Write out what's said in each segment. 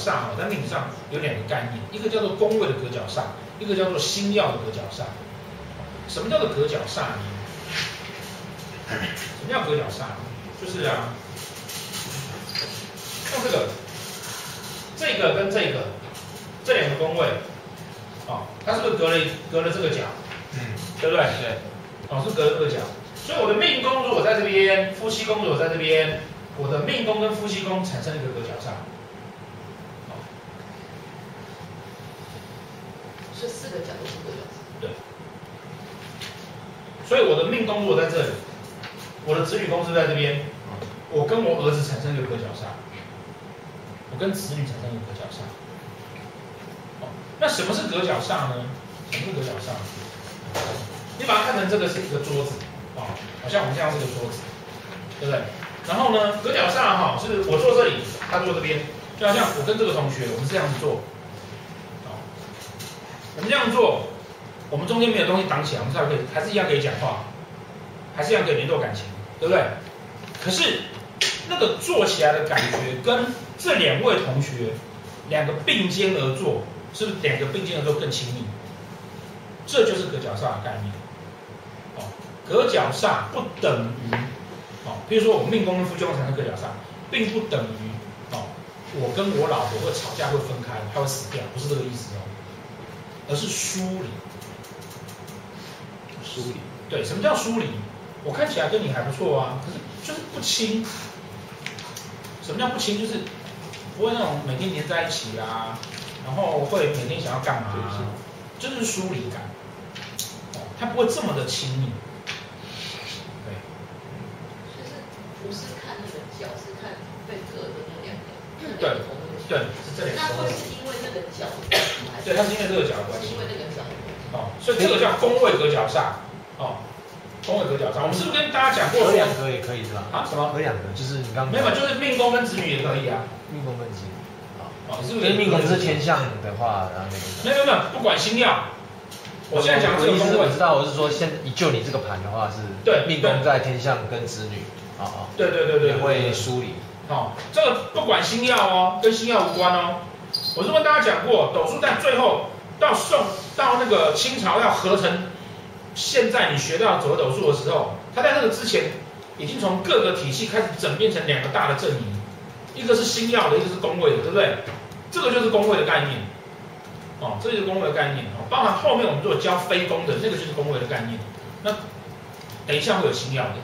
煞哈，在命理上有两个概念，一个叫做宫位的隔角煞，一个叫做星曜的隔角煞。什么叫做隔角煞呢？什么叫隔角煞？就是啊，像这个，这个跟这个这两个宫位，哦，它是不是隔了隔了这个角？嗯，对不对？对。哦，是隔了这个角。所以我的命宫如果在这边，夫妻宫如果在这边，我的命宫跟夫妻宫产生一个隔角煞。哦。这四个角都是隔角煞。对。所以我的命宫如果在这里。我的子女宫是在这边，我跟我儿子产生一个隔角煞，我跟子女产生一个隔角煞。哦，那什么是隔角煞呢？什么是隔角煞？你把它看成这个是一个桌子，啊、哦，好像我们这样是个桌子，对不对？然后呢，隔角煞哈，是我坐这里，他坐这边，就好像我跟这个同学，我们是这样子坐，哦，我们这样做，我们中间没有东西挡起来，我们才可以，还是一样可以讲话。还是一样可以联络感情，对不对？可是那个坐起来的感觉，跟这两位同学两个并肩而坐，是不是两个并肩而坐更亲密？这就是隔角煞的概念。哦，隔角煞不等于哦，比如说我命宫跟夫妻宫产生隔角煞，并不等于哦，我跟我老婆会吵架会分开，她会死掉，不是这个意思哦，而是疏离。疏离。对，什么叫疏离？我看起来跟你还不错啊，可是就是不亲。什么叫不亲？就是不会那种每天黏在一起啊，然后会每天想要干嘛啊，就是疏离感。哦，他不会这么的亲密。对。就是不是看那个角，是看被隔的那两个。对。对，是这两个。那会是因为那个角？对，他是因为这个角的关系。因为那个角。哦，所以这个叫宫位隔角煞。哦。宫位隔角煞，我们是不是跟大家讲过？合两格也可以是吧？啊，什么？合两格就是你刚刚。没有，就是命宫跟子女也可以啊。命宫跟子女。啊，哦，是不是？命宫是天象的话，然后那个。没有没有，不管星曜。我现在讲的这个宫位，我知道，我是说，现以就你这个盘的话是。对。命宫在天象跟子女。啊啊。对对对对。也会疏离。哦，这个不管星曜哦，跟星曜无关哦。我是跟大家讲过，斗数在最后到宋到那个清朝要合成。现在你学到左斗数的时候，他在那个之前已经从各个体系开始整变成两个大的阵营，一个是星曜的，一个是宫位的，对不对？这个就是宫位的概念，哦，这就是宫位的概念哦。包含后面我们如果教非宫的，那个就是宫位的概念。那等一下会有星曜的，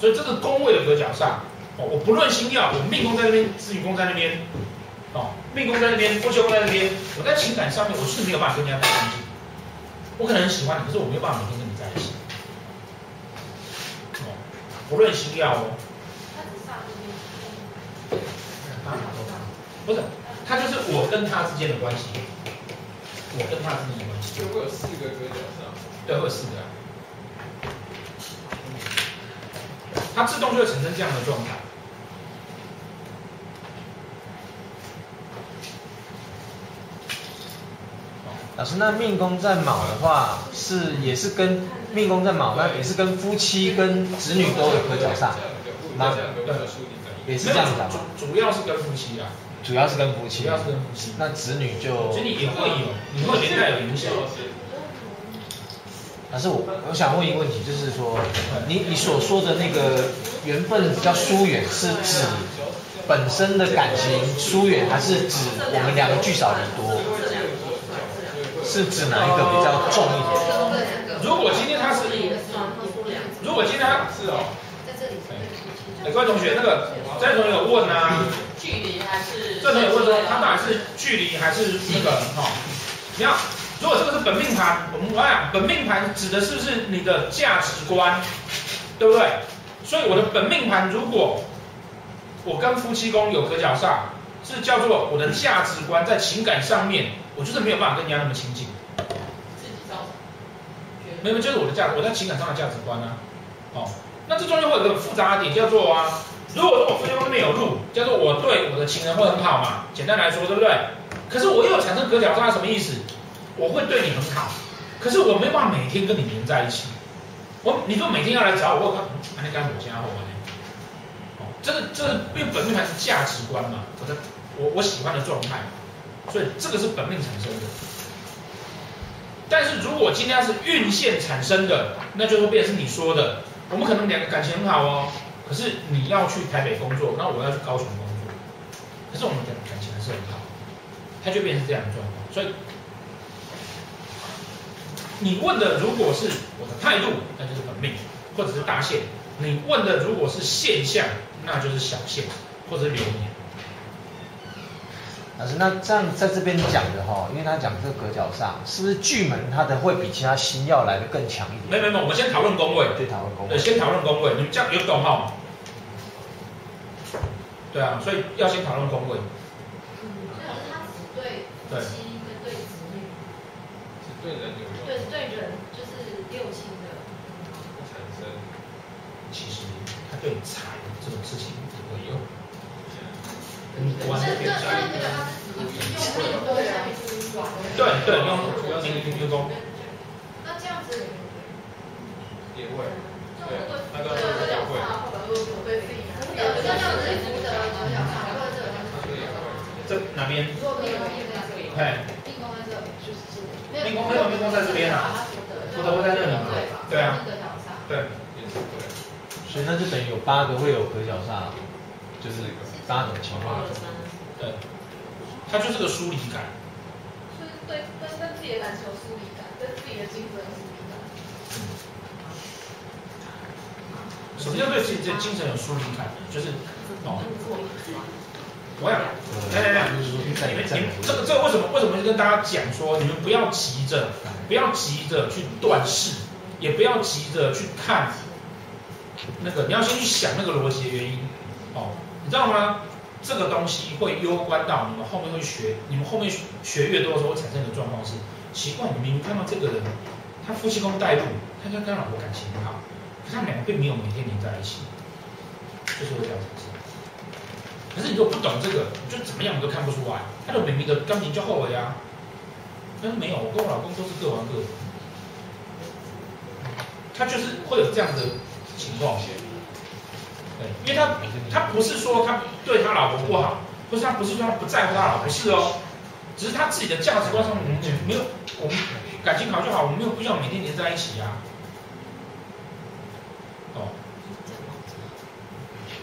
所以这个宫位的隔角煞，哦，我不论星曜，我命宫在那边，子女宫在那边，哦，命宫在那边，夫妻宫在那边，我在情感上面我是没有办法跟人家太亲近。我可能很喜欢你，可是我没有办法每天跟你在一起。哦，不论星曜哦。他只煞这边。不是，他就是我跟他之间的关系。我跟他之间的关系。就会有四个隔角煞。对，会有四个。他自动就会产生这样的状态。老师，那命宫在卯的话，是也是跟命宫在卯，那也是跟夫妻跟子女都有合角煞，吗？也是这样子的吗？主主要是跟夫妻啊。主要是跟夫妻。主要是跟夫妻。那子女就。子女也会有，也会连带有影响。老师，我我想问一个问题，就是说，你你所说的那个缘分比较疏远，是指本身的感情疏远，还是指我们两个聚少离多？是指哪一个比较重一点？如果今天他是，如果今天他是哦，在这里。哎，各位同学，那个这同学有问啊，距离还是？这同学问说，他到底是距离还是那个哈？你看，如果这个是本命盘，我们来讲，本命盘指的是不是你的价值观，对不对？所以我的本命盘，如果我跟夫妻宫有隔角煞，是叫做我的价值观在情感上面。我就是没有办法跟人家那么亲近，自己造成，没有，就是我的价值，我在情感上的价值观啊。哦，那这中间会有个复杂的点叫做啊，如果说我夫妻宫那边有路，叫做我对我的情人会很好嘛，简单来说，对不对？可是我又产生隔角煞，什么意思？我会对你很好，可是我没办法每天跟你黏在一起。我，你说每天要来找我，我靠，那干我家伙呢？哦，这个这个因为本命盘是价值观嘛，我的我我喜欢的状态，所以这个是本命产生的。但是如果今天是运线产生的，那就会变成是你说的，我们可能两个感情很好哦，可是你要去台北工作，那我要去高雄工作，可是我们的感情还是很好，它就变成这样的状况。所以你问的如果是我的态度，那就是本命或者是大限；你问的如果是现象，那就是小限或者是流年。老师，那这样在这边讲的哈，因为他讲这个隔角煞，是不是巨门它的会比其他星曜来的更强一点？没没没，我们先讨论宫位。对，讨论宫位。对，先讨论宫位，你们这样有懂哈？对啊，所以要先讨论宫位。嗯，所以他只对夫妻跟对子女，只对人有用。对对人就是六亲的产生。其实他对财这种事情也会用。这这这个他是用命多下去对对，用用命命宫。那这样子也会。对，那个，这样子福德隔角煞或者这个这哪边？命命在这里，哎，命宫在这，就是命宫命宫在这边啊，福德会在这里吗？对啊，隔角煞。对。所以那就等于有八个会有隔角煞，就是。八种情况，对，他就是个疏离感，就是对对对自己的感受疏离感，对自己的精神疏离感。什么叫对自己的精神有疏离感？就是哦，我想，来来来，你们你们这个这个为什么为什么跟大家讲说，你们不要急着，不要急着去断事，也不要急着去看那个，你要先去想那个逻辑的原因，哦。你知道吗？这个东西会攸关到你们后面会学，你们后面学越多的时候会产生的状况是，奇怪，你明明看到这个人，他夫妻宫带入，他跟他老婆感情很好，可是他们两个并没有每天黏在一起，就是会这样子。可是你如果不懂这个，你就怎么样你都看不出来，他就明明的感情就好了呀。但是没有，我跟我老公都是各玩各的，他就是会有这样的情况。对，因为他他不是说他对他老婆不好，不是他不是说他不在乎他老婆，不是哦，只是他自己的价值观上面没有，我们感情好就好，我们没有必要每天黏在一起啊。哦，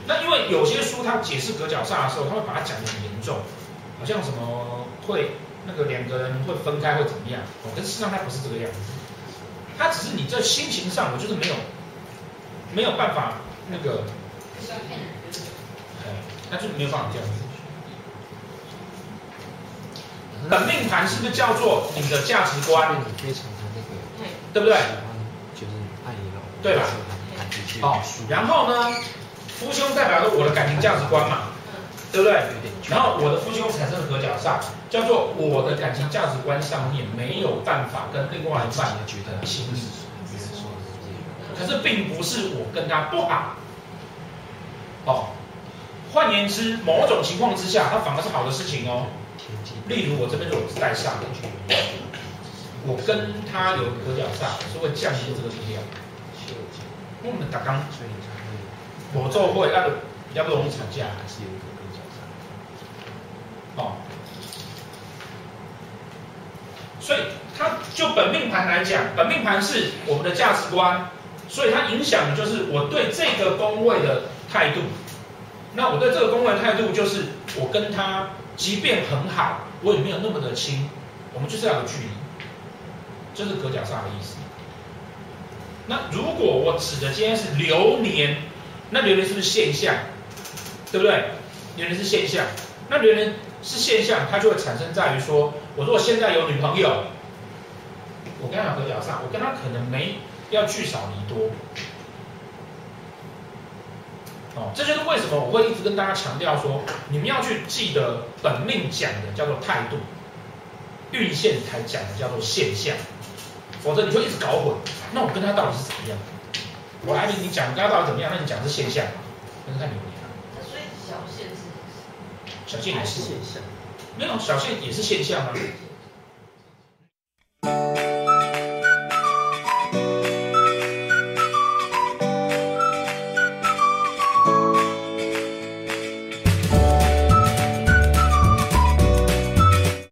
那因为有些书他解释隔角煞的时候，他会把它讲得很严重，好像什么会那个两个人会分开会怎么样，哦，可是事实上他不是这个样子，他只是你在心情上，我就是没有没有办法那个。那就没有办法这样子。本命盘是不是叫做你的价值观？非常的那个，对不对？就是爱你老，对吧？哦，然后呢，夫兄代表着我的感情价值观嘛，对不对？然后我的夫兄产生的合角煞，叫做我的感情价值观上面没有办法跟另外一半觉得亲密。可是并不是我跟他不好。哦，换言之，某种情况之下，它反而是好的事情哦。例如我这边如果是带煞，我跟他有隔角煞，是会降低这个力量。我们打刚，我做会那个比较不容易吵架，还是有一个隔角煞。哦，所以它就本命盘来讲，本命盘是我们的价值观，所以它影响的就是我对这个宫位的。态度，那我对这个宫位的态度就是，我跟他即便很好，我也没有那么的亲，我们就是要有距离，这是隔角煞的意思。那如果我指的今天是流年，那流年是不是现象？对不对？流年是现象，那流年是现象，它就会产生在于说，我如果现在有女朋友，我跟他隔角煞，我跟他可能没要聚少离多。哦，这就是为什么我会一直跟大家强调说，你们要去记得本命讲的叫做态度，运线才讲的叫做现象，否则你就一直搞混。那我跟他到底是怎么样？我来你讲跟他到底怎么样？那你讲是现象，那是看你不一样。所以小线是？小线也是现象，没有小线也是现象啊。